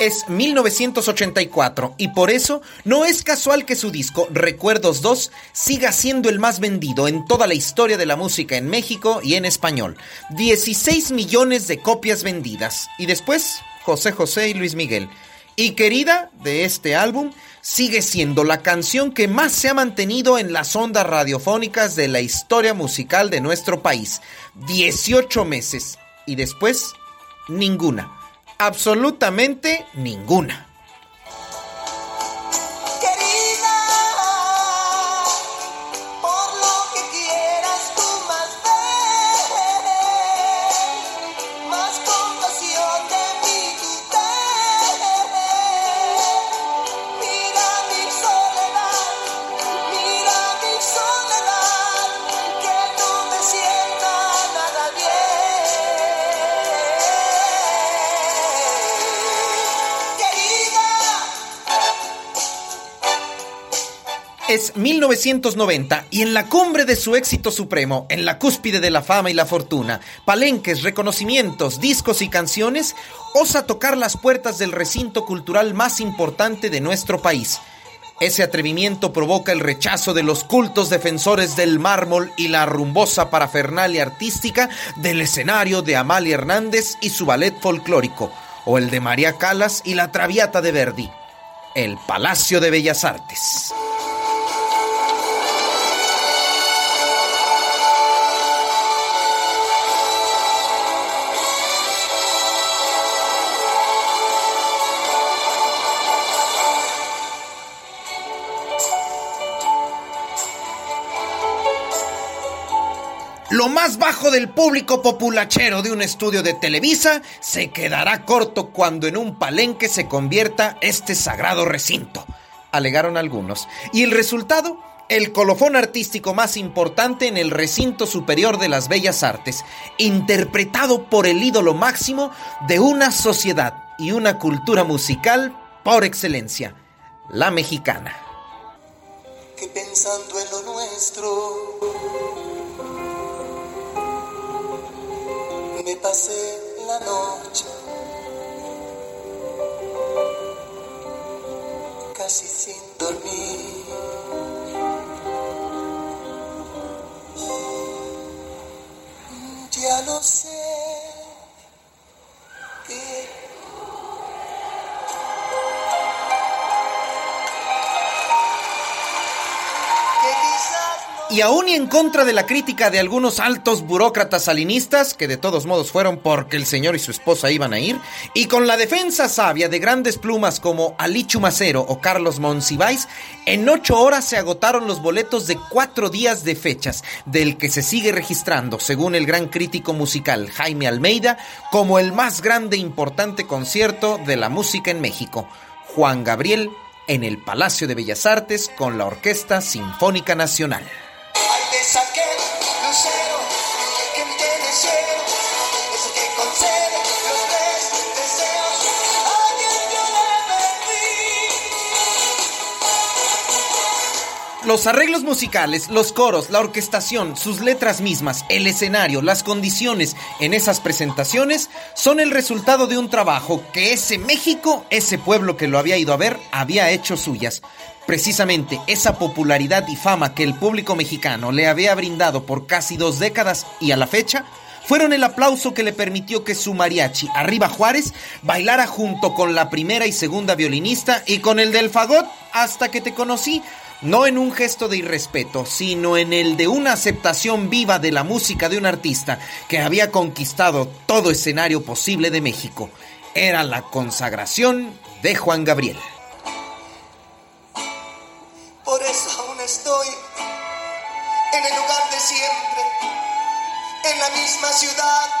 Es 1984 y por eso no es casual que su disco Recuerdos 2 siga siendo el más vendido en toda la historia de la música en México y en español. 16 millones de copias vendidas. Y después, José José y Luis Miguel. Y querida de este álbum, sigue siendo la canción que más se ha mantenido en las ondas radiofónicas de la historia musical de nuestro país. 18 meses. Y después, ninguna absolutamente ninguna. Es 1990 y en la cumbre de su éxito supremo, en la cúspide de la fama y la fortuna, palenques, reconocimientos, discos y canciones, osa tocar las puertas del recinto cultural más importante de nuestro país. Ese atrevimiento provoca el rechazo de los cultos defensores del mármol y la rumbosa parafernalia artística del escenario de Amalia Hernández y su ballet folclórico, o el de María Calas y la Traviata de Verdi, el Palacio de Bellas Artes. Lo más bajo del público populachero de un estudio de Televisa se quedará corto cuando en un palenque se convierta este sagrado recinto, alegaron algunos. Y el resultado, el colofón artístico más importante en el recinto superior de las bellas artes, interpretado por el ídolo máximo de una sociedad y una cultura musical por excelencia, la mexicana. Pasé la noche casi sin dormir. Ya lo sé Y aún y en contra de la crítica de algunos altos burócratas salinistas, que de todos modos fueron porque el señor y su esposa iban a ir, y con la defensa sabia de grandes plumas como Ali Chumacero o Carlos Monsiváis, en ocho horas se agotaron los boletos de cuatro días de fechas, del que se sigue registrando, según el gran crítico musical Jaime Almeida, como el más grande e importante concierto de la música en México. Juan Gabriel en el Palacio de Bellas Artes con la Orquesta Sinfónica Nacional es aquel lucero que entiende el cielo, es el que concede los restos. Los arreglos musicales, los coros, la orquestación, sus letras mismas, el escenario, las condiciones en esas presentaciones son el resultado de un trabajo que ese México, ese pueblo que lo había ido a ver, había hecho suyas. Precisamente esa popularidad y fama que el público mexicano le había brindado por casi dos décadas y a la fecha, fueron el aplauso que le permitió que su mariachi, Arriba Juárez, bailara junto con la primera y segunda violinista y con el del fagot hasta que te conocí, no en un gesto de irrespeto, sino en el de una aceptación viva de la música de un artista que había conquistado todo escenario posible de México. Era la consagración de Juan Gabriel. Por eso aún estoy en el lugar de siempre, en la misma ciudad